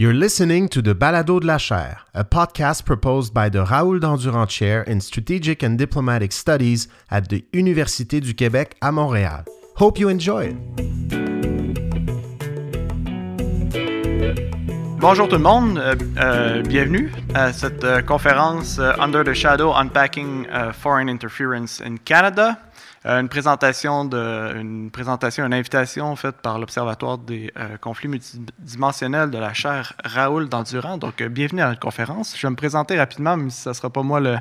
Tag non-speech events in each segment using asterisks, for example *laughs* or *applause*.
You're listening to the Balado de la Chaire, a podcast proposed by the Raoul Dandurand Chair in Strategic and Diplomatic Studies at the Université du Québec à Montréal. Hope you enjoy it. Bonjour tout le monde, euh, euh, bienvenue à cette euh, conférence Under the Shadow Unpacking Foreign Interference in Canada. Euh, une présentation, de, une présentation, une invitation faite par l'Observatoire des euh, conflits multidimensionnels de la chaire Raoul Dandurand. Donc, bienvenue à notre conférence. Je vais me présenter rapidement, mais ce ne sera pas moi le,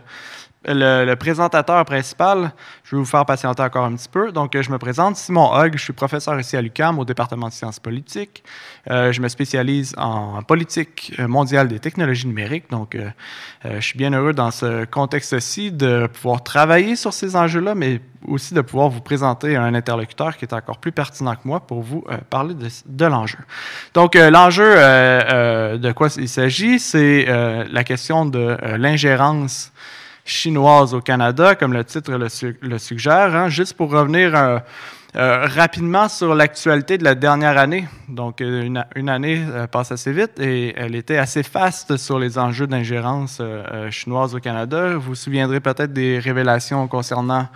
le, présentateur principal, je vais vous faire patienter encore un petit peu. Donc, je me présente, Simon Hogg, je suis professeur ici à l'UQAM au département de sciences politiques. Euh, je me spécialise en politique mondiale des technologies numériques. Donc, euh, euh, je suis bien heureux dans ce contexte-ci de pouvoir travailler sur ces enjeux-là, mais aussi de pouvoir vous présenter un interlocuteur qui est encore plus pertinent que moi pour vous parler de l'enjeu. Donc, l'enjeu de quoi il s'agit, c'est la question de l'ingérence chinoise au Canada, comme le titre le, suggère. Hein. juste pour revenir euh, euh, rapidement sur l'actualité de la dernière année. Donc, euh, une, année passe assez vite et elle était assez faste sur les enjeux d'ingérence chinoise au Canada. Vous vous souviendrez peut-être des révélations concernant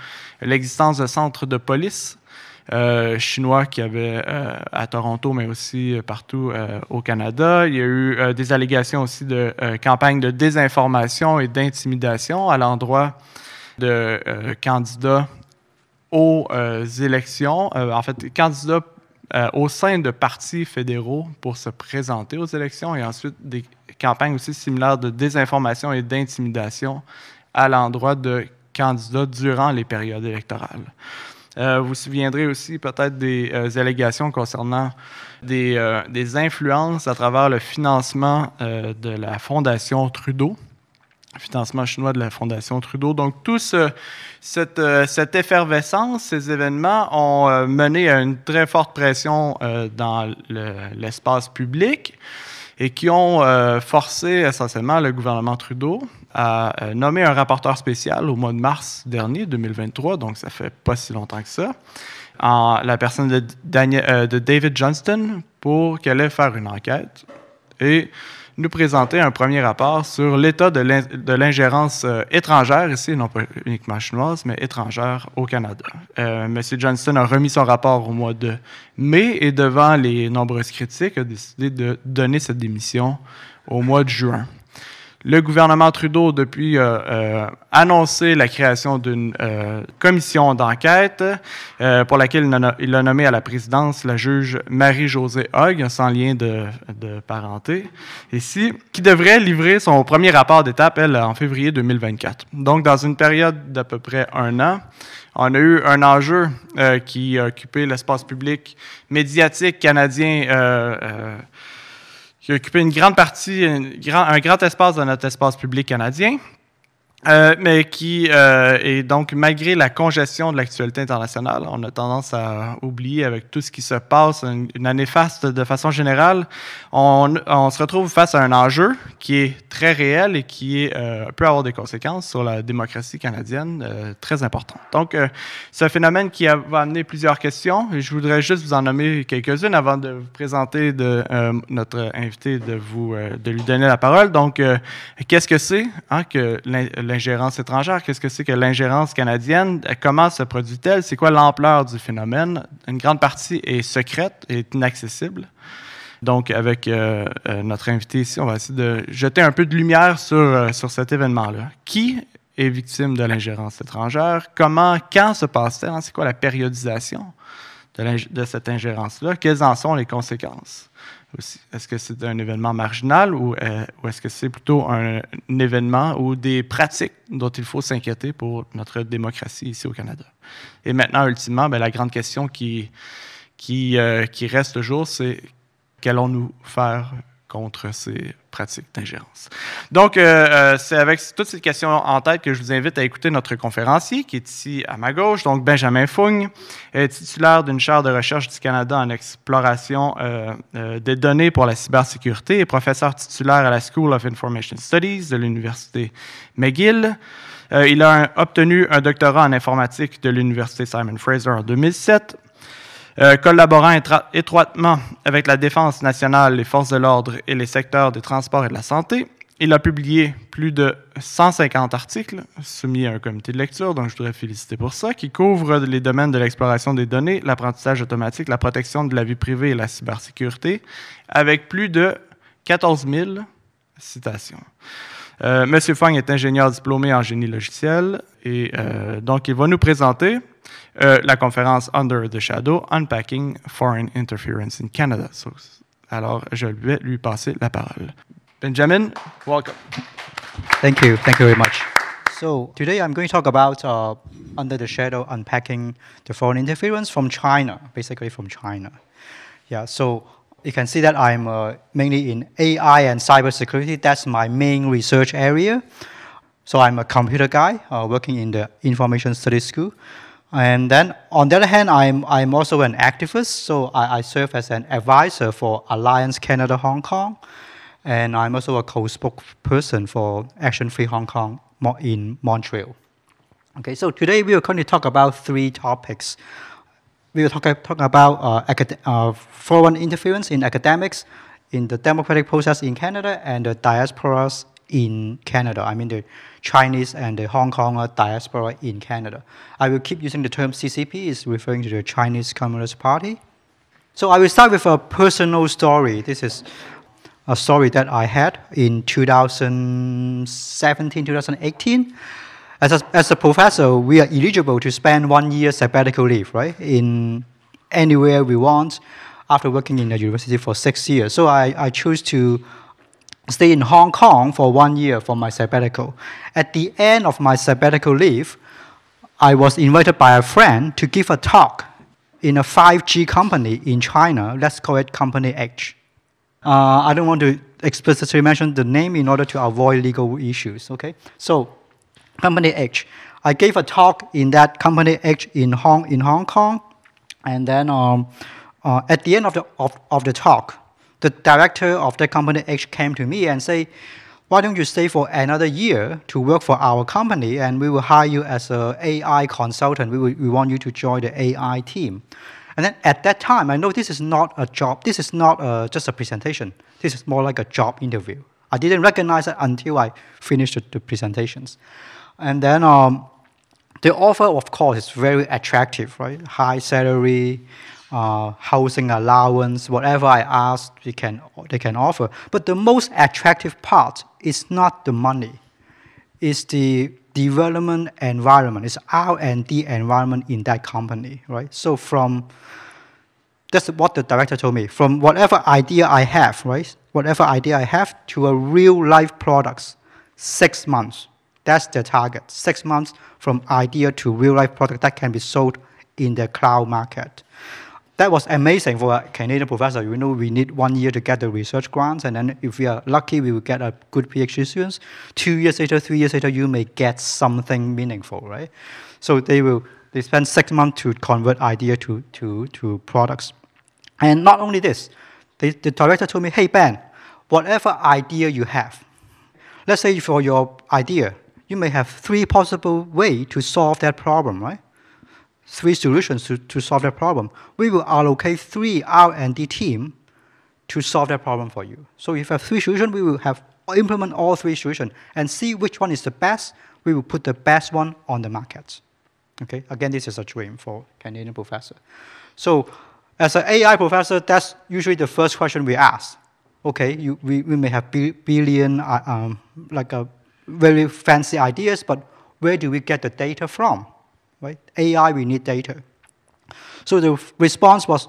l'existence de centres de police euh, chinois qui avait euh, à Toronto, mais aussi euh, partout au Canada. Il y a eu des allégations aussi de campagne de désinformation et d'intimidation à l'endroit de candidats aux élections. en fait, candidats au sein de partis fédéraux pour se présenter aux élections et ensuite des campagnes aussi similaires de désinformation et d'intimidation à l'endroit de candidats durant les périodes électorales. Euh, vous vous souviendrez aussi peut-être des euh, allégations concernant des, euh, des, influences à travers le financement de la Fondation Trudeau, financement chinois de la Fondation Trudeau. Donc, tout cette, cette, effervescence, ces événements ont mené à une très forte pression dans l'espace public et qui ont forcé essentiellement le gouvernement Trudeau a euh, nommé un rapporteur spécial au mois de mars dernier, 2023, donc ça fait pas si longtemps que ça, en la personne de, euh, de David Johnston pour qu'elle aille faire une enquête et nous présenter un premier rapport sur l'état de l'ingérence euh, étrangère, ici, non pas uniquement chinoise, mais étrangère au Canada. M. Johnston a remis son rapport au mois de mai et devant les nombreuses critiques, a décidé de donner cette démission au mois de juin. Le gouvernement Trudeau, depuis, a euh, euh, annoncé la création d'une euh, commission d'enquête pour laquelle il a, nommé à la présidence la juge Marie-Josée Hogg, sans lien de, parenté, ici, qui devrait livrer son premier rapport d'étape, elle, en février 2024. Donc, dans une période d'à peu près un an, on a eu un enjeu qui a occupé l'espace public médiatique canadien qui a occupé une grande partie, un grand espace de notre espace public canadien. Euh, mais qui euh, est donc, malgré la congestion de l'actualité internationale, on a tendance à oublier avec tout ce qui se passe, une, année faste de façon générale, on, se retrouve face à un enjeu qui est très réel et qui est, euh, peut avoir des conséquences sur la démocratie canadienne euh, très importantes. Donc, c'est un phénomène qui va amener plusieurs questions et je voudrais juste vous en nommer quelques-unes avant de vous présenter notre invité, de, vous, de lui donner la parole. Donc, qu'est-ce que c'est hein, que l'ingérence étrangère, qu'est-ce que c'est que l'ingérence canadienne, comment se produit-elle, c'est quoi l'ampleur du phénomène? Une grande partie est secrète et inaccessible. Donc, avec euh, euh, notre invité ici, on va essayer de jeter un peu de lumière sur, euh, sur cet événement-là. Qui est victime de l'ingérence étrangère? Comment, quand se passe-t-elle? C'est quoi la périodisation? De, cette ingérence-là? Quelles en sont les conséquences? Est-ce que c'est un événement marginal ou, euh, est-ce que c'est plutôt un, événement ou des pratiques dont il faut s'inquiéter pour notre démocratie ici au Canada? Et maintenant, ultimement, ben, la grande question qui, euh, qui reste toujours, c'est qu'allons-nous faire contre ces pratiques d'ingérence. Donc, euh, euh, c'est avec toutes ces questions en tête que je vous invite à écouter notre conférencier qui est ici à ma gauche, donc Benjamin Fung, titulaire d'une chaire de recherche du Canada en exploration euh, des données pour la cybersécurité et professeur titulaire à la School of Information Studies de l'Université McGill. il a obtenu un doctorat en informatique de l'Université Simon Fraser en 2007 Euh, collaborant étroitement avec la Défense nationale, les forces de l'ordre et les secteurs des transports et de la santé, il a publié plus de 150 articles soumis à un comité de lecture, donc je voudrais féliciter pour ça, qui couvrent les domaines de l'exploration des données, l'apprentissage automatique, la protection de la vie privée et la cybersécurité, avec plus de 14 000 citations. Euh, Monsieur Fang est ingénieur diplômé en génie logiciel et euh, donc il va nous présenter euh, la conférence Under the Shadow, Unpacking Foreign Interference in Canada. alors, je vais lui passer la parole. Benjamin, welcome. Thank you. Thank you very much. So today I'm going to talk about uh, Under the Shadow Unpacking the Foreign Interference from China, basically from China. Yeah, so you can see that I'm uh, mainly in AI and cybersecurity. That's my main research area. So I'm a computer guy uh, working in the information studies school. And then on the other hand, I'm, I'm also an activist. So I, I serve as an advisor for Alliance Canada Hong Kong and I'm also a co-spokesperson for Action Free Hong Kong in Montreal. Okay, so today we are going to talk about three topics. We will talk, talk about uh, uh, foreign interference in academics, in the democratic process in Canada, and the diasporas in Canada. I mean the Chinese and the Hong Kong diaspora in Canada. I will keep using the term CCP, is referring to the Chinese Communist Party. So I will start with a personal story. This is a story that I had in 2017, 2018. As a, as a professor, we are eligible to spend one year sabbatical leave, right, in anywhere we want after working in the university for six years. So I, I chose to stay in Hong Kong for one year for my sabbatical. At the end of my sabbatical leave, I was invited by a friend to give a talk in a 5G company in China. Let's call it Company H. Uh, I don't want to explicitly mention the name in order to avoid legal issues. Okay, so Company H. I gave a talk in that Company H in Hong in Hong Kong, and then um, uh, at the end of the of, of the talk, the director of the Company H came to me and say, "Why don't you stay for another year to work for our company, and we will hire you as an AI consultant. We will, we want you to join the AI team." And then at that time, I know this is not a job, this is not uh, just a presentation, this is more like a job interview. I didn't recognize it until I finished the, the presentations. And then um, the offer, of course, is very attractive, right? High salary, uh, housing allowance, whatever I ask, they can, they can offer. But the most attractive part is not the money, it's the development environment. It's R&D environment in that company, right? So from that's what the director told me. From whatever idea I have, right? Whatever idea I have to a real life products, six months. That's the target. Six months from idea to real life product that can be sold in the cloud market that was amazing for a Canadian professor. You know, we need one year to get the research grants, and then if we are lucky, we will get a good PhD students. Two years later, three years later, you may get something meaningful, right? So they will they spend six months to convert idea to, to, to products. And not only this, the director told me, hey, Ben, whatever idea you have, let's say for your idea, you may have three possible ways to solve that problem, right? Three solutions to, to solve that problem. We will allocate three R&D team to solve that problem for you. So if you have three solutions, we will have implement all three solutions and see which one is the best. We will put the best one on the market. Okay, again, this is a dream for Canadian professor. So as an AI professor, that's usually the first question we ask. Okay, you, we, we may have billion, uh, um, like a very fancy ideas, but where do we get the data from? Right? AI, we need data. So the response was,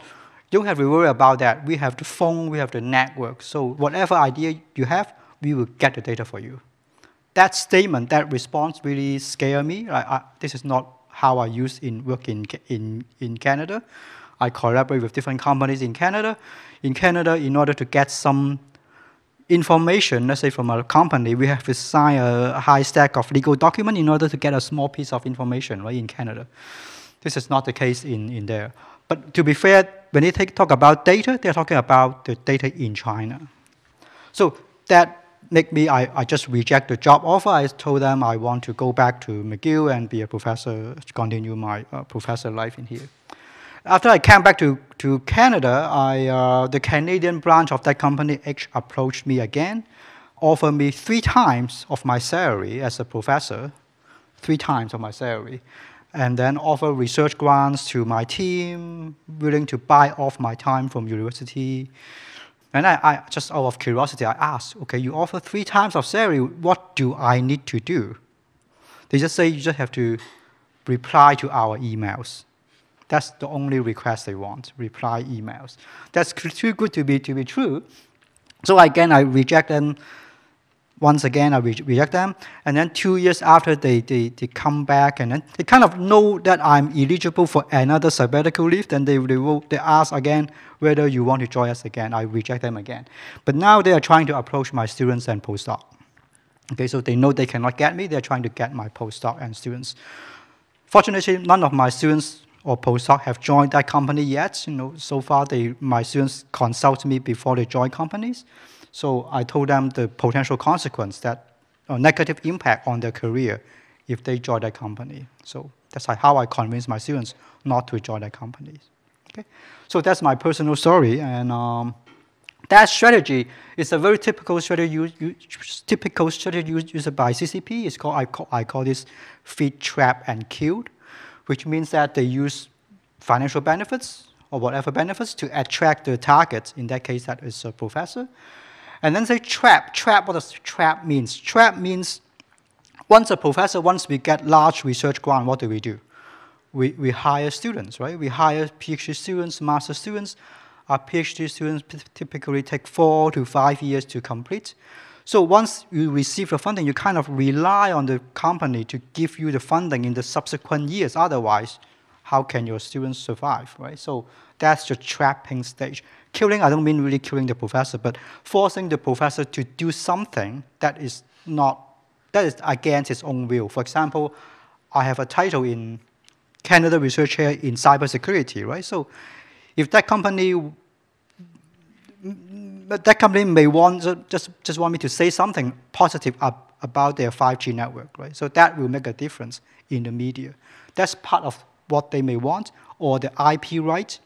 don't have to worry about that. We have the phone, we have the network. So whatever idea you have, we will get the data for you. That statement, that response really scared me. I, I, this is not how I use in work in, in, in Canada. I collaborate with different companies in Canada. In Canada, in order to get some information, let's say from a company, we have to sign a high stack of legal document in order to get a small piece of information, right, in Canada. This is not the case in, in there. But to be fair, when they take, talk about data, they're talking about the data in China. So that make me, I, I just reject the job offer. I told them I want to go back to McGill and be a professor, continue my uh, professor life in here. After I came back to, to Canada, I, uh, the Canadian branch of that company H approached me again, offered me three times of my salary as a professor, three times of my salary, and then offer research grants to my team, willing to buy off my time from university. And I, I just out of curiosity, I asked, okay, you offer three times of salary, what do I need to do? They just say you just have to reply to our emails. That's the only request they want, reply emails. That's too good to be, to be true. So again, I reject them. Once again, I re reject them. And then two years after, they, they, they come back and then they kind of know that I'm eligible for another sabbatical leave. Then they, they, will, they ask again whether you want to join us again. I reject them again. But now they are trying to approach my students and postdoc. Okay, so they know they cannot get me. They're trying to get my postdoc and students. Fortunately, none of my students or postdoc have joined that company yet. You know, so far they, my students consult me before they join companies. So I told them the potential consequence that a negative impact on their career if they join that company. So that's how I convince my students not to join that companies. Okay, so that's my personal story, and um, that strategy is a very typical strategy used, typical strategy used by CCP. It's called I call I call this feed, trap, and kill which means that they use financial benefits or whatever benefits to attract the target. In that case, that is a professor. And then say trap. Trap, what does trap means? Trap means once a professor, once we get large research grant, what do we do? We, we hire students, right? We hire PhD students, master students. Our PhD students typically take four to five years to complete. So once you receive the funding, you kind of rely on the company to give you the funding in the subsequent years. Otherwise, how can your students survive, right? So that's the trapping stage. Killing, I don't mean really killing the professor, but forcing the professor to do something that is not, that is against his own will. For example, I have a title in Canada Research Chair in cybersecurity, right? So if that company that company may want just just want me to say something positive up, about their 5G network, right? So that will make a difference in the media. That's part of what they may want, or the IP right,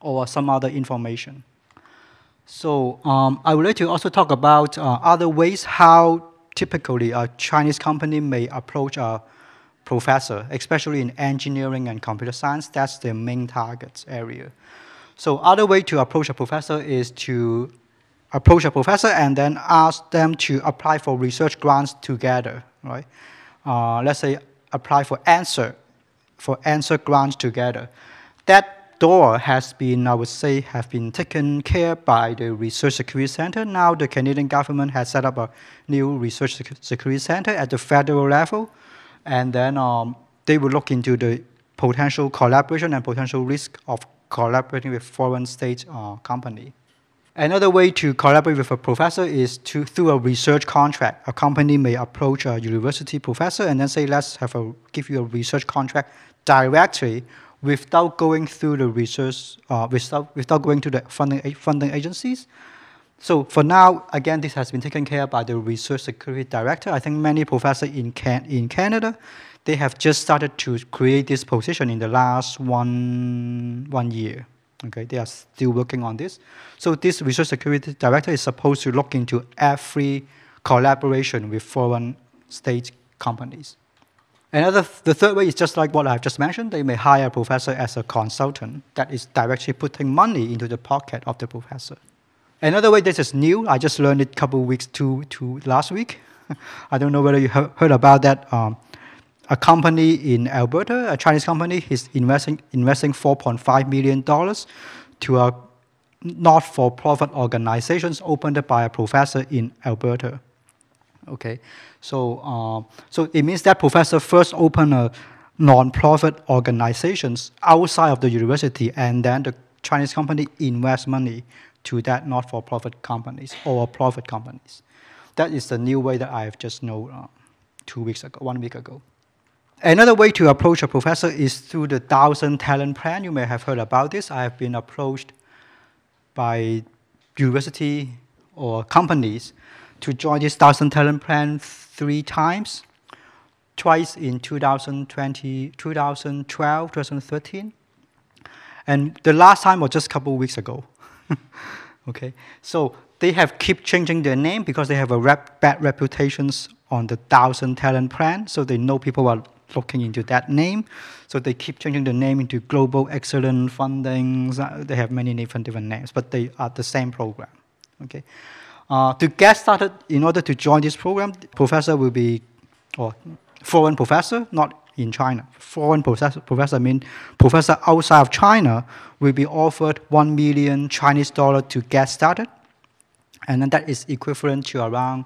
or some other information. So um, I would like to also talk about uh, other ways how typically a Chinese company may approach a professor, especially in engineering and computer science. That's their main target area. So other way to approach a professor is to approach a professor and then ask them to apply for research grants together, right? Uh, let's say apply for NSERC, for NSERC grants together. That door has been, I would say, have been taken care by the Research Security Center. Now the Canadian government has set up a new Research Security Center at the federal level, and then um, they will look into the potential collaboration and potential risk of collaborating with foreign state uh, company. Another way to collaborate with a professor is to through a research contract. A company may approach a university professor and then say, "Let's have a give you a research contract directly, without going through the research, uh, without without going to the funding funding agencies." So for now, again, this has been taken care of by the research security director. I think many professors in can in Canada, they have just started to create this position in the last one one year. Okay, they are still working on this. So this research security director is supposed to look into every collaboration with foreign state companies. Another, the third way is just like what I've just mentioned. They may hire a professor as a consultant that is directly putting money into the pocket of the professor. Another way, this is new. I just learned it a couple weeks to, to last week. *laughs* I don't know whether you heard about that. Um, a company in Alberta, a Chinese company, is investing investing 4.5 million dollars to a not-for-profit organizations opened by a professor in Alberta. Okay, so uh, so it means that professor first opened a non-profit organizations outside of the university, and then the Chinese company invest money to that not-for-profit companies or profit companies. That is the new way that I have just know uh, two weeks ago, one week ago. Another way to approach a professor is through the Thousand Talent Plan. You may have heard about this. I have been approached by university or companies to join this Thousand Talent Plan three times, twice in 2020, 2012, 2013. And the last time was just a couple of weeks ago. *laughs* okay, so they have keep changing their name because they have a rep, bad reputations on the thousand talent plan. So they know people are looking into that name. So they keep changing the name into Global Excellent Fundings. Uh, they have many different different names, but they are the same program. Okay. Uh, to get started, in order to join this program, professor will be, or foreign professor, not in China. Foreign professor, professor mean professor outside of China will be offered 1 million Chinese dollar to get started. And then that is equivalent to around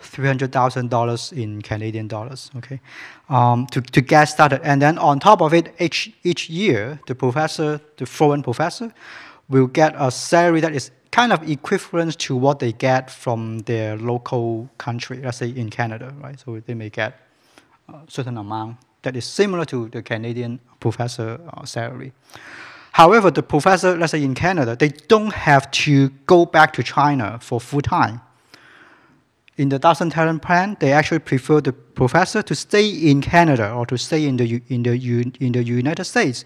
$300,000 in Canadian dollars, okay, um, to, to get started. And then on top of it, each, each year, the professor, the foreign professor, will get a salary that is kind of equivalent to what they get from their local country, let's say in Canada, right? So they may get a certain amount that is similar to the Canadian professor uh, salary. However, the professor, let's say in Canada, they don't have to go back to China for full time. In the Thousand Talent Plan, they actually prefer the professor to stay in Canada or to stay in the, in the, in the United States.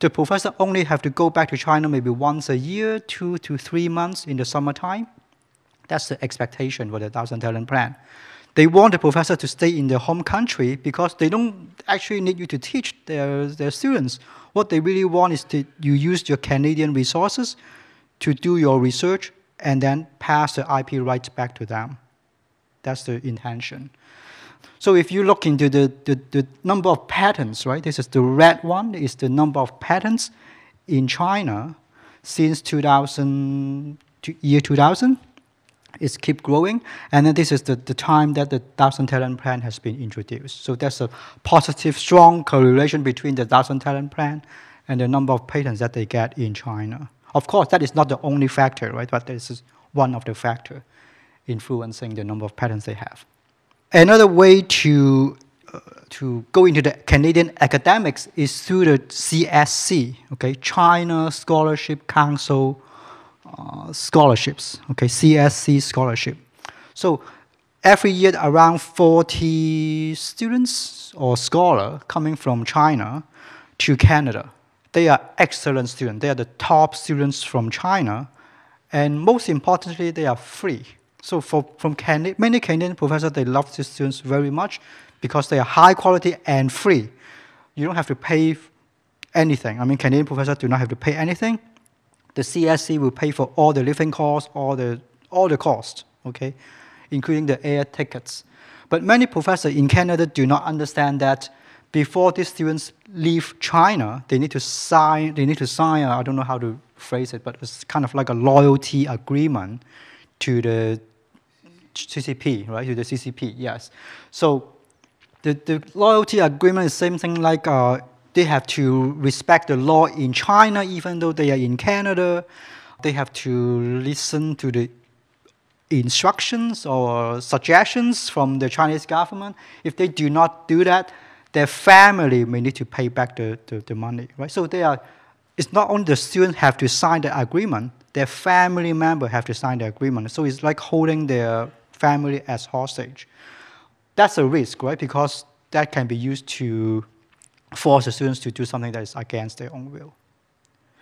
The professor only have to go back to China maybe once a year, two to three months in the summertime. That's the expectation for the Thousand Talent Plan. They want the professor to stay in their home country because they don't actually need you to teach their, their students. What they really want is that you use your Canadian resources to do your research and then pass the IP rights back to them. That's the intention. So if you look into the, the, the number of patents, right, this is the red one, is the number of patents in China since 2000, year 2000 it's keep growing. And then this is the, the time that the Thousand Talent Plan has been introduced. So there's a positive, strong correlation between the Thousand Talent Plan and the number of patents that they get in China. Of course, that is not the only factor, right? But this is one of the factors influencing the number of patents they have. Another way to uh, to go into the Canadian academics is through the CSC, okay, China Scholarship Council uh, scholarships, okay, CSC scholarship. So every year around 40 students or scholar coming from China to Canada. They are excellent students. They are the top students from China. And most importantly, they are free. So for, from many Canadian professors, they love these students very much because they are high quality and free. You don't have to pay anything. I mean, Canadian professors do not have to pay anything the CSC will pay for all the living costs, all the, all the costs, okay, including the air tickets. But many professors in Canada do not understand that before these students leave China, they need to sign, they need to sign, I don't know how to phrase it, but it's kind of like a loyalty agreement to the CCP, right, to the CCP, yes. So the, the loyalty agreement is same thing like uh, they have to respect the law in China, even though they are in Canada. They have to listen to the instructions or suggestions from the Chinese government. If they do not do that, their family may need to pay back the, the, the money. Right? So they are, it's not only the students have to sign the agreement, their family member have to sign the agreement. So it's like holding their family as hostage. That's a risk, right? Because that can be used to force the students to do something that is against their own will.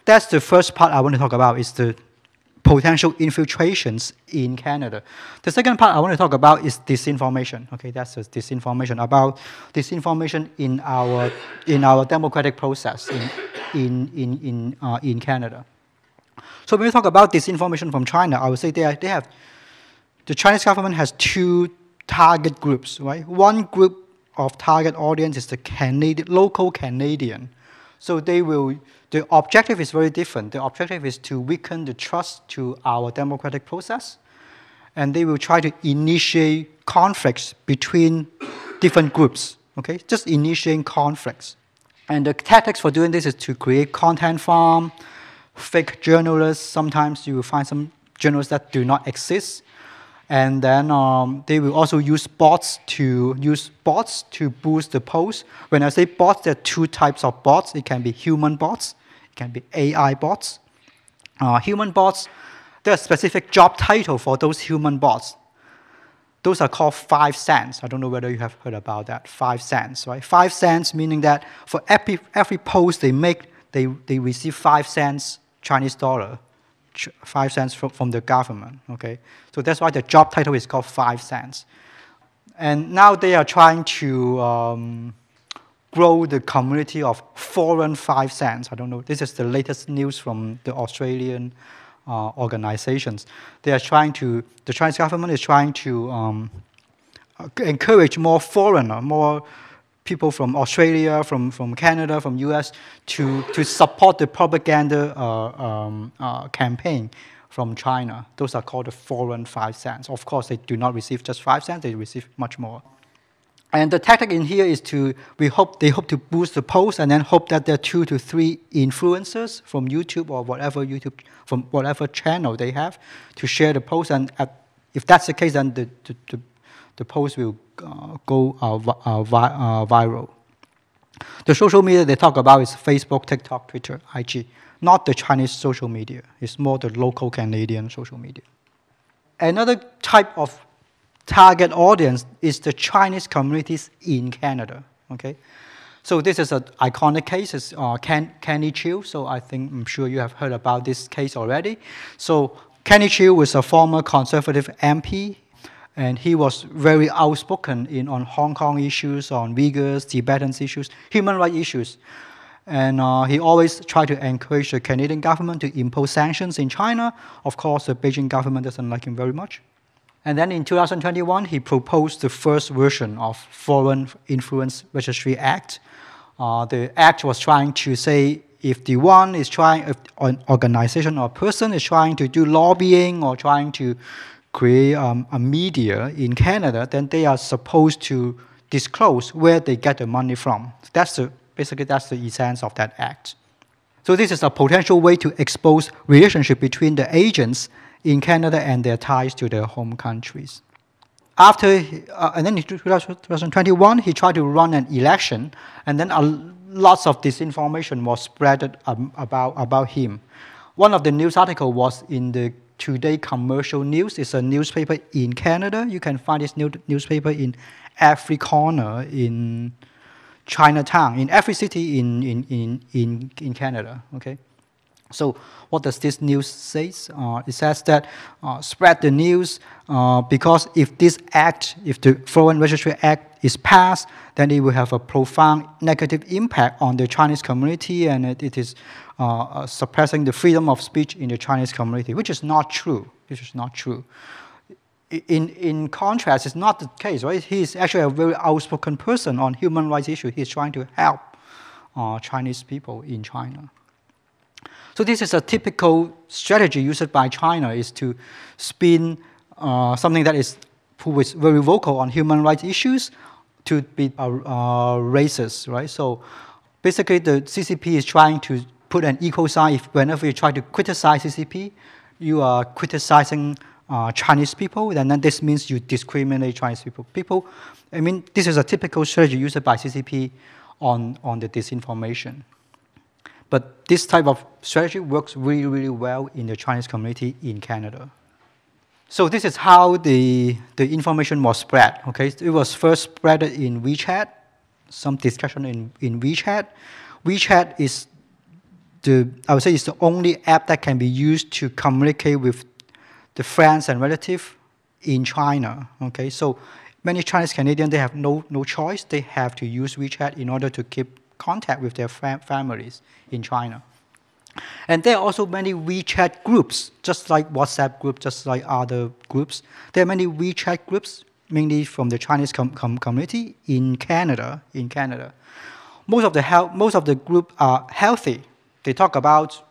That's the first part I want to talk about is the potential infiltrations in Canada. The second part I want to talk about is disinformation. Okay, that's the disinformation about disinformation in our in our democratic process in in in in, uh, in Canada. So when we talk about disinformation from China, I would say they, are, they have the Chinese government has two target groups, right? One group of target audience is the Canadian, local Canadian. So they will, the objective is very different. The objective is to weaken the trust to our democratic process, and they will try to initiate conflicts between different groups, okay? Just initiating conflicts. And the tactics for doing this is to create content farm, fake journalists. Sometimes you will find some journalists that do not exist and then um, they will also use bots to use bots to boost the post. When I say bots, there are two types of bots. It can be human bots, it can be AI bots. Uh, human bots, there are specific job title for those human bots. Those are called five cents. I don't know whether you have heard about that. Five cents, right? Five cents meaning that for every, every post they make, they, they receive five cents Chinese dollar, five cents from, from the government. Okay, so that's why the job title is called five cents. And now they are trying to um, grow the community of foreign five cents. I don't know. This is the latest news from the Australian uh, organizations. They are trying to. The Chinese government is trying to um, encourage more foreigner, more people from Australia, from, from Canada, from US to, to support the propaganda uh, um, uh, campaign from China. Those are called the foreign five cents. Of course, they do not receive just five cents, they receive much more. And the tactic in here is to, we hope, they hope to boost the post and then hope that there are two to three influencers from YouTube or whatever YouTube, from whatever channel they have to share the post. And at, if that's the case, then the, the, the, the post will uh, go uh, uh, uh, viral. The social media they talk about is Facebook, TikTok, Twitter, IG, not the Chinese social media. It's more the local Canadian social media. Another type of target audience is the Chinese communities in Canada. Okay, so this is an iconic case. It's uh, Ken, Kenny Chiu. So I think I'm sure you have heard about this case already. So Kenny Chiu was a former conservative MP and he was very outspoken in on Hong Kong issues, on Uyghurs, Tibetans issues, human rights issues. And uh, he always tried to encourage the Canadian government to impose sanctions in China. Of course, the Beijing government doesn't like him very much. And then in 2021, he proposed the first version of Foreign Influence Registry Act. Uh, the act was trying to say if the one is trying, if an organization or person is trying to do lobbying or trying to create um, a media in Canada, then they are supposed to disclose where they get the money from. That's the, basically that's the essence of that act. So this is a potential way to expose relationship between the agents in Canada and their ties to their home countries. After, uh, and then in 2021, he tried to run an election, and then a, lots of disinformation was spread um, about, about him. One of the news articles was in the Today Commercial News is a newspaper in Canada. You can find this new newspaper in every corner in Chinatown, in every city in, in, in, in, in Canada. Okay? So what does this news say? Uh, it says that uh, spread the news uh, because if this act, if the Foreign Registry Act is passed, then it will have a profound negative impact on the Chinese community and it, it is uh, uh, suppressing the freedom of speech in the Chinese community, which is not true. Which is not true. In, in contrast, it's not the case, right? He's actually a very outspoken person on human rights issues. He's trying to help uh, Chinese people in China. So this is a typical strategy used by China is to spin uh, something that is who is very vocal on human rights issues to be uh, uh, racist, right? So basically, the CCP is trying to put an equal sign if whenever you try to criticize CCP, you are criticizing uh, Chinese people, and then this means you discriminate Chinese people. People, I mean, this is a typical strategy used by CCP on, on the disinformation. But this type of strategy works really, really well in the Chinese community in Canada. So this is how the, the information was spread. Okay, it was first spread in WeChat, some discussion in, in WeChat. WeChat is the, I would say it's the only app that can be used to communicate with the friends and relatives in China. Okay, so many Chinese Canadians they have no no choice. They have to use WeChat in order to keep contact with their fam- families in China. And there are also many WeChat groups, just like WhatsApp group, just like other groups. There are many WeChat groups, mainly from the Chinese com- com- community in Canada. In Canada, most of the he- most of the group are healthy they talk about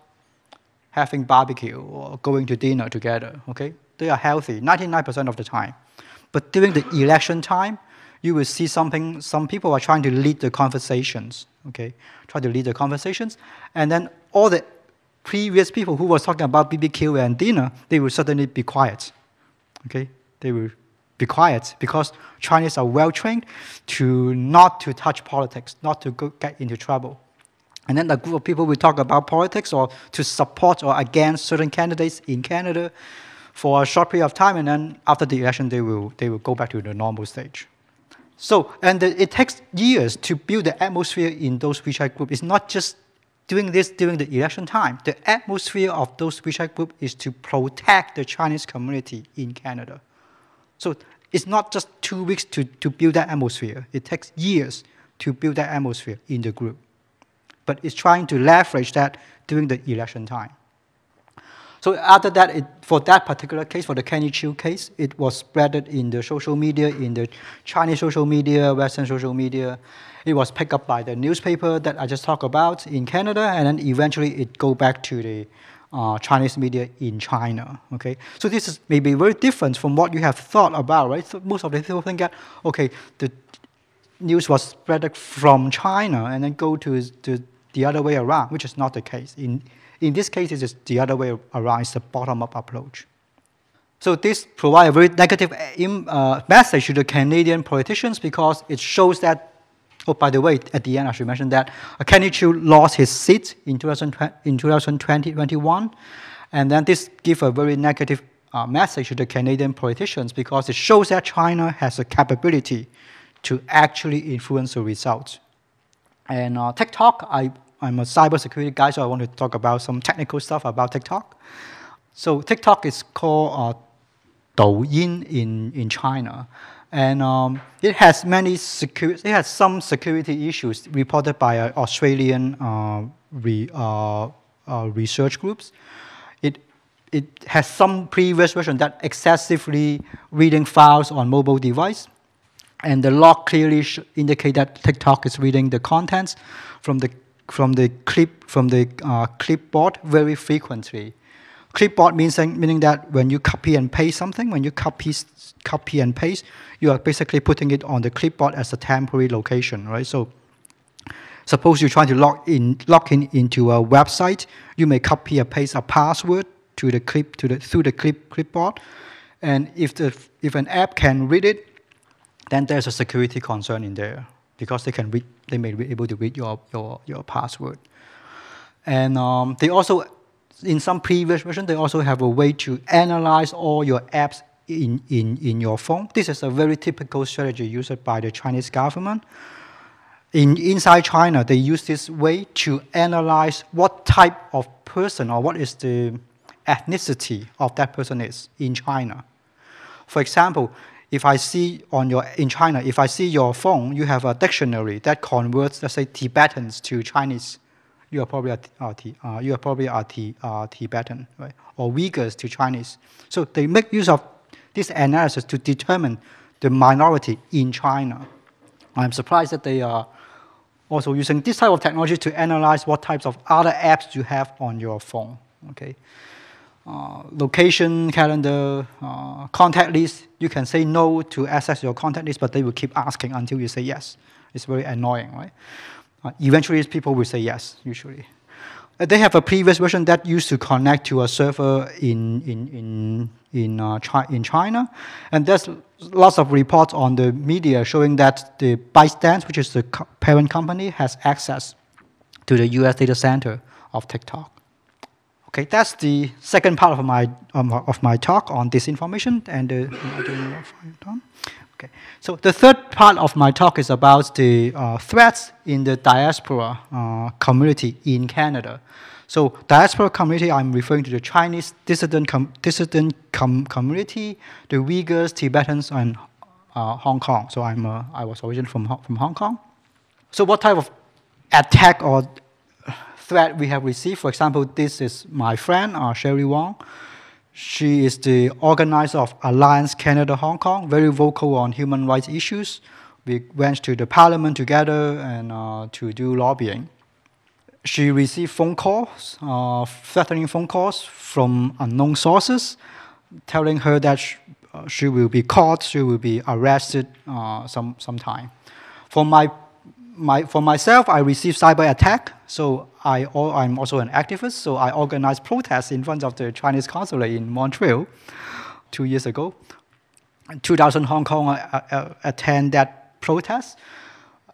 having barbecue or going to dinner together. Okay, they are healthy 99% of the time. But during the election time, you will see something. Some people are trying to lead the conversations. Okay, try to lead the conversations, and then all the previous people who were talking about BBQ and dinner, they will suddenly be quiet. Okay, they will be quiet because Chinese are well trained to not to touch politics, not to go, get into trouble. And then a group of people will talk about politics or to support or against certain candidates in Canada for a short period of time, and then after the election, they will, they will go back to the normal stage. So, and it takes years to build the atmosphere in those WeChat groups. It's not just doing this during the election time. The atmosphere of those WeChat groups is to protect the Chinese community in Canada. So it's not just two weeks to, to build that atmosphere. It takes years to build that atmosphere in the group. But it's trying to leverage that during the election time. So after that, it, for that particular case, for the Kenny Chiu case, it was spread in the social media, in the Chinese social media, Western social media. It was picked up by the newspaper that I just talked about in Canada, and then eventually it go back to the uh, Chinese media in China. Okay, so this is maybe very different from what you have thought about, right? So most of the people think that okay, the news was spread from China and then go to, to the other way around, which is not the case. In in this case, it is the other way around. It's the bottom-up approach. So this provides a very negative uh, message to the Canadian politicians because it shows that, oh, by the way, at the end I should mention that uh, Kenny Chiu lost his seat in 2020, in 2021, and then this gives a very negative uh, message to the Canadian politicians because it shows that China has a capability to actually influence the results. And uh, TikTok, I I'm a cybersecurity guy, so I want to talk about some technical stuff about TikTok. So TikTok is called uh, Douyin in, in China. And um, it has many security, it has some security issues reported by uh, Australian uh, re, uh, uh, research groups. It, it has some previous version that excessively reading files on mobile device. And the log clearly indicate that TikTok is reading the contents from the from the clip from the uh, clipboard very frequently. Clipboard means meaning that when you copy and paste something, when you copy copy and paste, you are basically putting it on the clipboard as a temporary location, right? So suppose you're trying to log in log in into a website, you may copy and paste a password to the clip to the through the clip clipboard, and if the if an app can read it, then there's a security concern in there because they can read, they may be able to read your, your, your password. And um, they also, in some previous version, they also have a way to analyze all your apps in, in, in your phone. This is a very typical strategy used by the Chinese government. In, inside China, they use this way to analyze what type of person or what is the ethnicity of that person is in China. For example, if I see on your in China, if I see your phone, you have a dictionary that converts, let's say, Tibetans to Chinese. You are probably a, uh, you are probably a uh, Tibetan, right? Or Uyghurs to Chinese. So they make use of this analysis to determine the minority in China. I'm surprised that they are also using this type of technology to analyze what types of other apps you have on your phone. Okay. Uh, location calendar, uh, contact list. You can say no to access your contact list, but they will keep asking until you say yes. It's very annoying, right? Uh, eventually, people will say yes, usually. Uh, they have a previous version that used to connect to a server in, in, in, in, uh, Chi in China. And there's lots of reports on the media showing that the ByteDance, which is the co parent company, has access to the US data center of TikTok. Okay, that's the second part of my um, of my talk on disinformation and uh, okay. So the third part of my talk is about the uh, threats in the diaspora uh, community in Canada. So diaspora community, I'm referring to the Chinese dissident com dissident com community, the Uyghurs, Tibetans, and uh, Hong Kong. So I'm I was originally from from Hong Kong. So what type of attack or threat we have received. For example, this is my friend, uh, Cherie Wong. She is the organizer of Alliance Canada Hong Kong, very vocal on human rights issues. We went to the parliament together and uh, to do lobbying. She received phone calls, uh, threatening phone calls from unknown sources, telling her that she, uh, she will be caught, she will be arrested uh, some sometime. For my my, for myself, I received cyber attack. So I, I'm also an activist. So I organized protests in front of the Chinese consulate in Montreal two years ago. 2,000 Hong Kong uh, uh, attend that protest.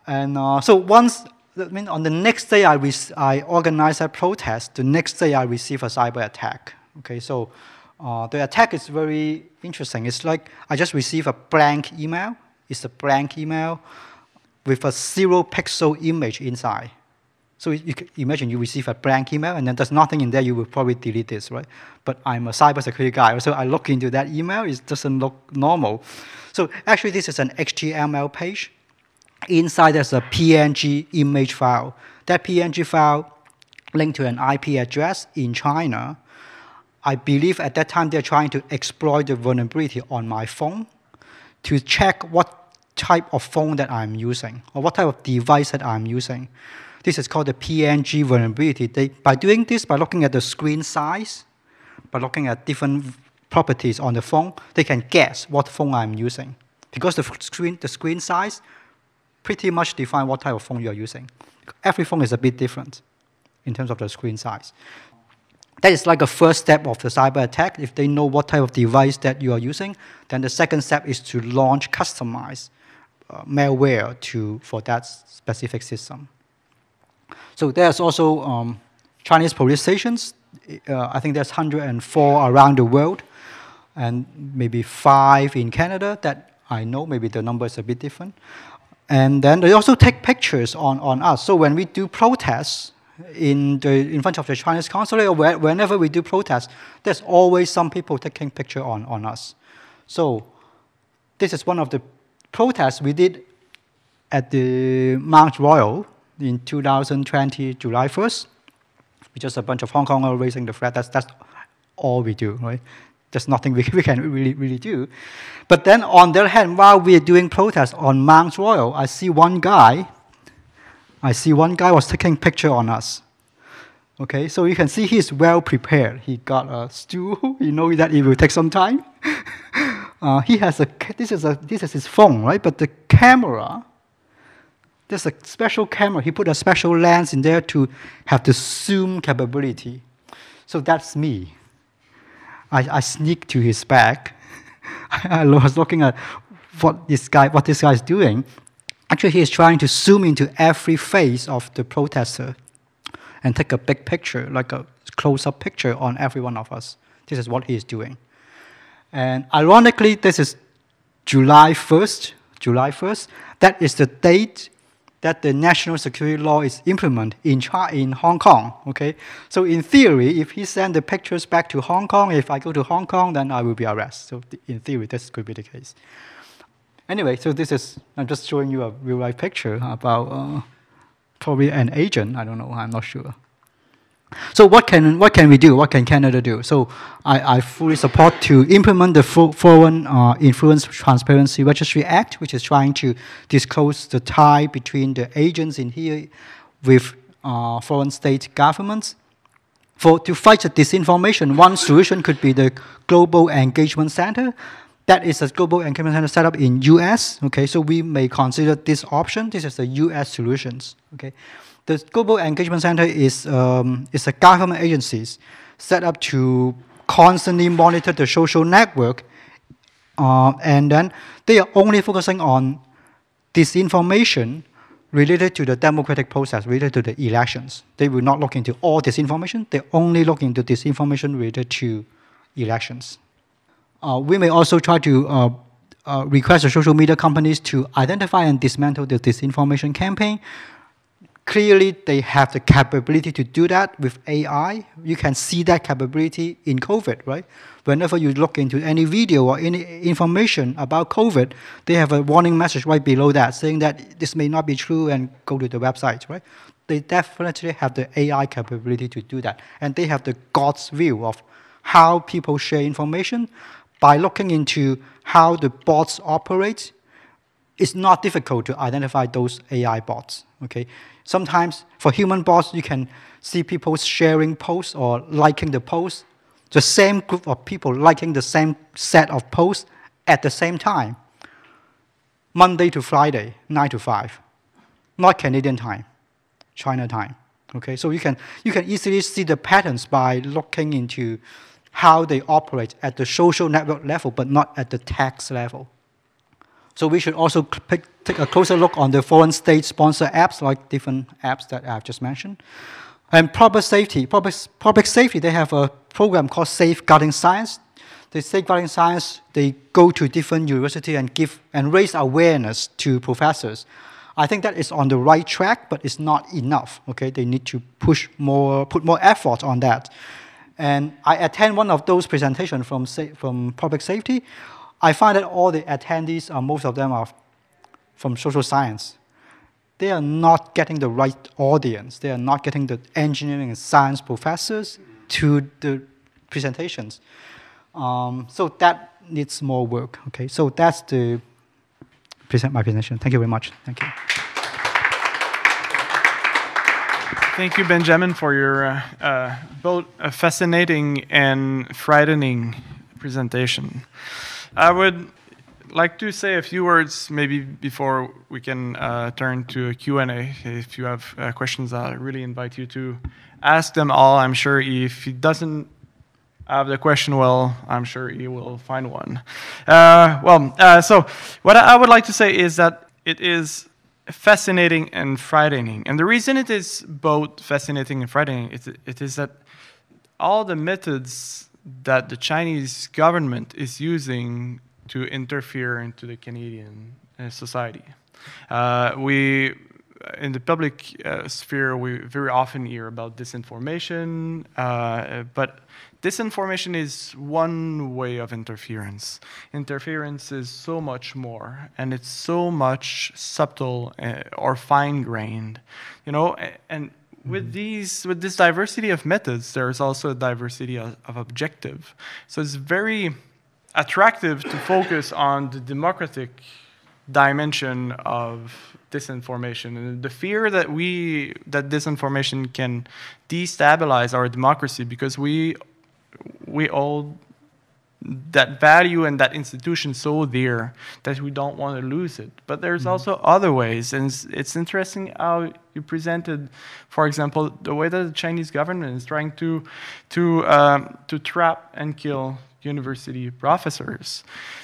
And uh, so once, I mean, on the next day I, I organized a protest, the next day I received a cyber attack. Okay, so uh, the attack is very interesting. It's like I just received a blank email. It's a blank email with a zero pixel image inside. So you can imagine you receive a blank email and then there's nothing in there, you will probably delete this, right? But I'm a cybersecurity guy, so I look into that email, it doesn't look normal. So actually this is an HTML page. Inside there's a PNG image file. That PNG file linked to an IP address in China. I believe at that time they're trying to exploit the vulnerability on my phone to check what type of phone that I'm using or what type of device that I'm using. This is called the PNG vulnerability. They, by doing this, by looking at the screen size, by looking at different properties on the phone, they can guess what phone I'm using. Because the screen, the screen size pretty much define what type of phone you're using. Every phone is a bit different in terms of the screen size. That is like a first step of the cyber attack. If they know what type of device that you are using, then the second step is to launch customized malware to, for that specific system. So there's also um, Chinese police stations. Uh, I think there's 104 around the world, and maybe five in Canada that I know. Maybe the number is a bit different. And then they also take pictures on, on us. So when we do protests, in, the, in front of the Chinese consulate or where, whenever we do protests, there's always some people taking picture on, on us. So this is one of the protests we did at the Mount Royal in 2020, July 1st. We just a bunch of Hong Kongers raising the flag. That's, that's all we do, right? There's nothing we, *laughs* we can really, really do. But then on the other hand, while we're doing protests on Mount Royal, I see one guy I see one guy was taking picture on us. Okay, so you can see he's well prepared. He got a stool. *laughs* You know that it will take some time. *laughs* uh, he has a this is a this is his phone, right? But the camera, there's a special camera. He put a special lens in there to have the zoom capability. So that's me. I, I sneak to his back. *laughs* I was looking at what this guy what this guy is doing, Actually, he is trying to zoom into every face of the protester and take a big picture, like a close up picture on every one of us. This is what he is doing. And ironically, this is July 1st. July 1st. That is the date that the national security law is implemented in, in Hong Kong. Okay, so in theory, if he send the pictures back to Hong Kong, if I go to Hong Kong, then I will be arrested. So in theory, this could be the case. Anyway, so this is, I'm just showing you a real life picture about uh, probably an agent. I don't know, I'm not sure. So what can, what can we do? What can Canada do? So I, I fully support to implement the Foreign uh, Influence Transparency Registry Act, which is trying to disclose the tie between the agents in here with uh, foreign state governments. For, to fight the disinformation, one solution could be the Global Engagement Center, that is a global engagement center set up in US. Okay, so we may consider this option. This is the US solutions. Okay, the global engagement center is um, is a government agencies set up to constantly monitor the social network, uh, and then they are only focusing on disinformation related to the democratic process, related to the elections. They will not look into all disinformation. They only look into disinformation related to elections. Uh, we may also try to uh, uh, request the social media companies to identify and dismantle the disinformation campaign. Clearly, they have the capability to do that with AI. You can see that capability in COVID, right? Whenever you look into any video or any information about COVID, they have a warning message right below that saying that this may not be true and go to the website, right? They definitely have the AI capability to do that. And they have the God's view of how people share information, by looking into how the bots operate, it's not difficult to identify those AI bots. Okay, sometimes for human bots, you can see people sharing posts or liking the posts, the same group of people liking the same set of posts at the same time. Monday to Friday, nine to five, not Canadian time, China time. Okay, so you can you can easily see the patterns by looking into how they operate at the social network level, but not at the tax level. So we should also pick, take a closer look on the foreign state-sponsored apps, like different apps that I've just mentioned. And public safety, public, public safety, they have a program called Safeguarding Science. The Safeguarding Science, they go to different universities and give and raise awareness to professors I think that is on the right track, but it's not enough. Okay, they need to push more, put more effort on that. And I attend one of those presentations from from public safety. I find that all the attendees, are, most of them are from social science. They are not getting the right audience. They are not getting the engineering and science professors to the presentations. Um, so that needs more work. Okay, so that's the present my presentation. Thank you very much. Thank you. Thank you, Benjamin, for your uh, uh, both fascinating and frightening presentation. I would like to say a few words maybe before we can uh, turn to a Q&A. If you have uh, questions, I really invite you to ask them all. I'm sure if he doesn't have the question well, I'm sure he will find one. Uh, well, uh, so what I would like to say is that it is fascinating and frightening. And the reason it is both fascinating and frightening is it is that all the methods that the Chinese government is using to interfere into the Canadian uh, society. Uh, we, in the public uh, sphere, we very often hear about disinformation, uh, but disinformation is one way of interference. Interference is so much more, and it's so much subtle uh, or fine-grained, you know, and with these with this diversity of methods there's also a diversity of, of objective. So it's very attractive to focus on the democratic dimension of disinformation and the fear that we that disinformation can destabilize our democracy because we we hold that value and that institution so dear that we don't want to lose it. But there's mm-hmm. also other ways, and it's, it's, interesting how you presented, for example, the way that the Chinese government is trying to to um, to trap and kill university professors.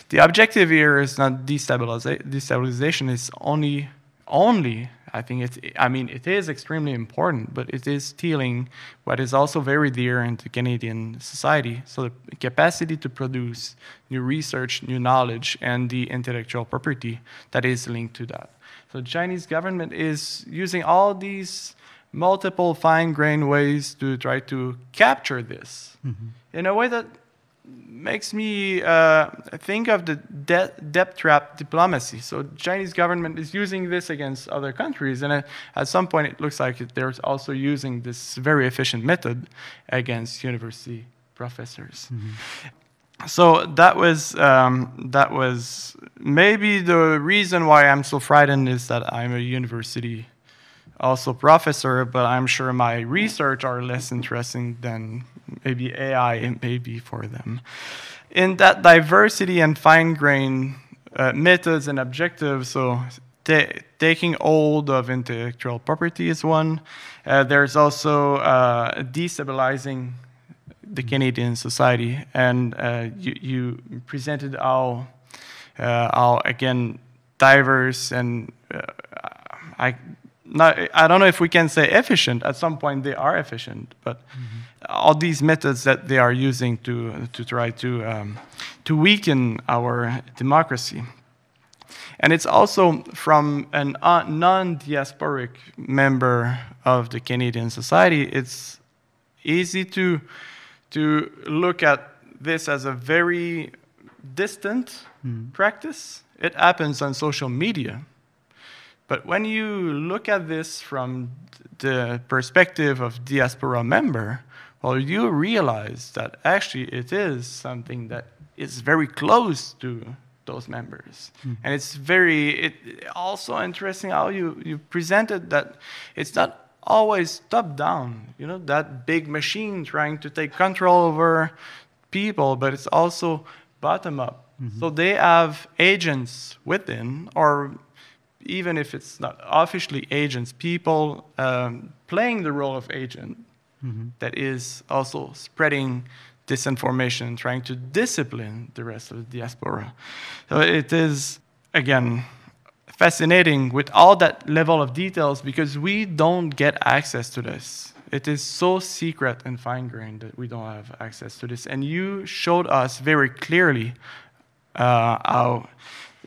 The objective here is not destabiliza- destabilization, it's only, only, I think it's, I mean, it is extremely important, but it is stealing what is also very dear into Canadian society. So the capacity to produce new research, new knowledge, and the intellectual property that is linked to that. So the Chinese government is using all these multiple fine-grained ways to try to capture this mm-hmm. in a way that makes me uh, think of the de- debt trap diplomacy. So Chinese government is using this against other countries, and at some point it looks like they're also using this very efficient method against university professors. Mm-hmm. So that was um, that was maybe the reason why I'm so frightened is that I'm a university also professor, but I'm sure my research are less interesting than maybe AI may be for them. In that diversity and fine-grained uh, methods and objectives, so taking hold of intellectual property is one. Uh, there's also uh, destabilizing the Canadian society, and uh, you, you, presented how, uh, how again diverse and uh, I not, I don't know if we can say efficient. At some point, they are efficient, but mm-hmm. all these methods that they are using to to try to um, to weaken our democracy, and it's also from a uh, non-diasporic member of the Canadian society. It's easy to to look at this as a very distant mm. practice. It happens on social media but when you look at this from the perspective of diaspora member, well, you realize that actually it is something that is very close to those members. Mm. And it's very, it, also interesting how you, you presented that it's not always top down, you know, that big machine trying to take control over people, but it's also bottom up. Mm-hmm. So they have agents within, or even if it's not officially agents, people um, playing the role of agent mm-hmm. that is also spreading disinformation trying to discipline the rest of the diaspora. So it is, again, fascinating with all that level of details because we don't get access to this. It is so secret and fine grained that we don't have access to this. And you showed us very clearly uh, how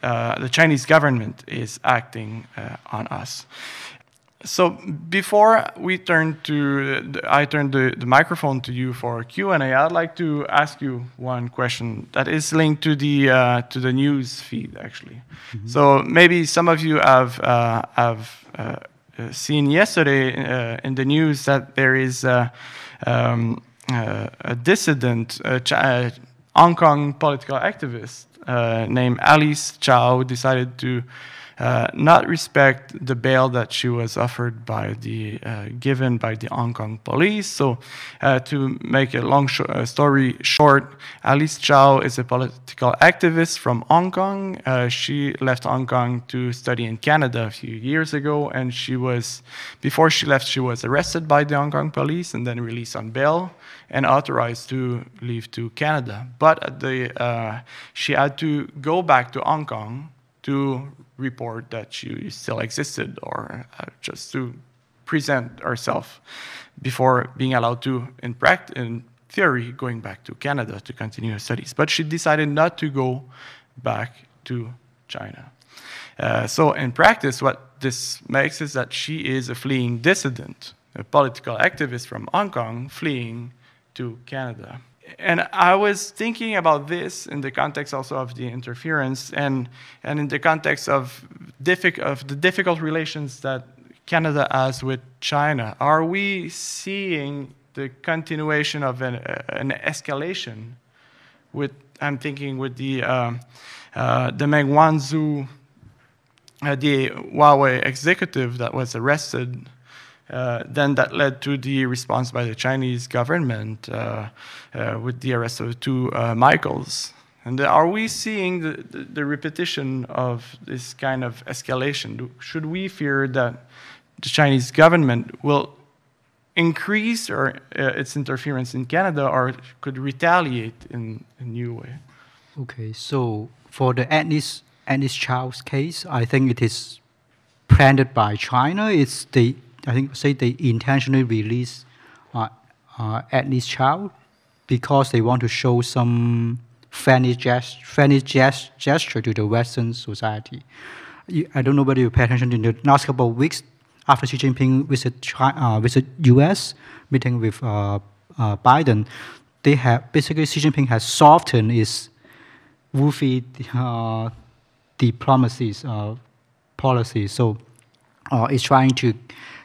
uh, the Chinese government is acting uh, on us. So before we turn to, the, I turn the, the microphone to you for Q and A. I'd like to ask you one question that is linked to the uh, to the news feed, actually. Mm-hmm. So maybe some of you have uh, have uh, seen yesterday uh, in the news that there is um, a dissident, a Hong Kong political activist Uh, named Alice Chow, decided to uh, not respect the bail that she was offered by the uh, given by the Hong Kong police. So, uh, to make a long sh uh, story short, Alice Chow is a political activist from Hong Kong. Uh, she left Hong Kong to study in Canada a few years ago, and she was before she left, she was arrested by the Hong Kong police and then released on bail and authorized to leave to Canada. But the, she had to go back to Hong Kong to report that she still existed or uh, just to present herself before being allowed to, in, practice, in theory, going back to Canada to continue her studies. But she decided not to go back to China. Uh, so, in practice, what this makes is that she is a fleeing dissident, a political activist from Hong Kong fleeing to Canada and I was thinking about this in the context also of the interference and, and in the context of, of the difficult relations that Canada has with China. Are we seeing the continuation of an, uh, an escalation with, I'm thinking with the, uh, uh, the Meng Wanzhou, uh, the Huawei executive that was arrested then that led to the response by the Chinese government uh, uh, with the arrest of two uh, Michaels. And are we seeing the, the, the, repetition of this kind of escalation? Should we fear that the Chinese government will increase or, uh, its interference in Canada or could retaliate in a new way? Okay, so for the Agnes, Agnes Chow's case, I think it is planned by China. It's the I think say they intentionally release uh, uh, Agnes Chow because they want to show some friendly, gest- friendly gest- gesture to the Western society. I don't know whether you pay attention in the last couple of weeks after Xi Jinping visit China, uh, visit U.S. meeting with uh, uh, Biden. They have basically Xi Jinping has softened his woofy uh, diplomacies uh, policy. So uh, it's trying to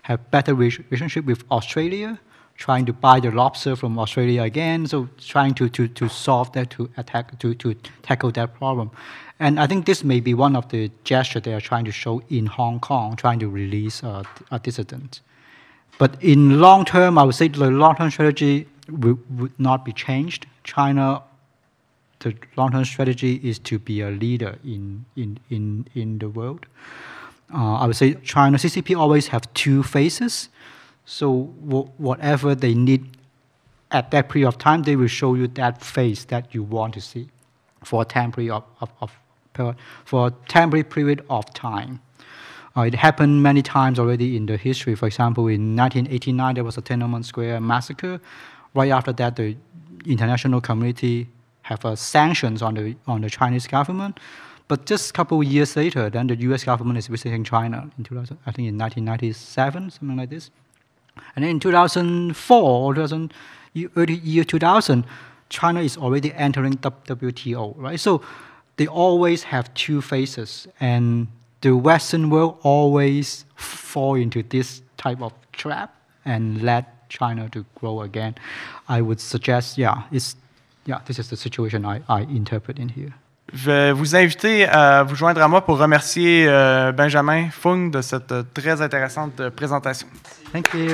have better relationship with Australia, trying to buy the lobster from Australia again, so trying to, to, to solve that, to attack, to, to tackle that problem. And I think this may be one of the gestures they are trying to show in Hong Kong, trying to release a, a dissident. But in long term, I would say the long term strategy would, would not be changed. China, the long term strategy is to be a leader in, in, in, in the world uh, I would say China CCP always have two phases. So whatever they need at that period of time, they will show you that phase that you want to see for a temporary of, of, of for a temporary period of time. Uh, it happened many times already in the history. For example, in 1989, there was a Tiananmen Square massacre. Right after that, the international community have uh, sanctions on the on the Chinese government. But just a couple of years later, then the U.S. government is visiting China in 2000, I think in 1997, something like this. And then in 2004 or 2000, early year 2000, China is already entering WTO, right? So they always have two phases, and the Western world always fall into this type of trap and let China to grow again. I would suggest, yeah, it's, yeah, this is the situation I, I interpret in here. Je vais vous inviter à vous joindre à moi pour remercier euh, Benjamin Fung de cette euh, très intéressante euh, présentation. Thank you.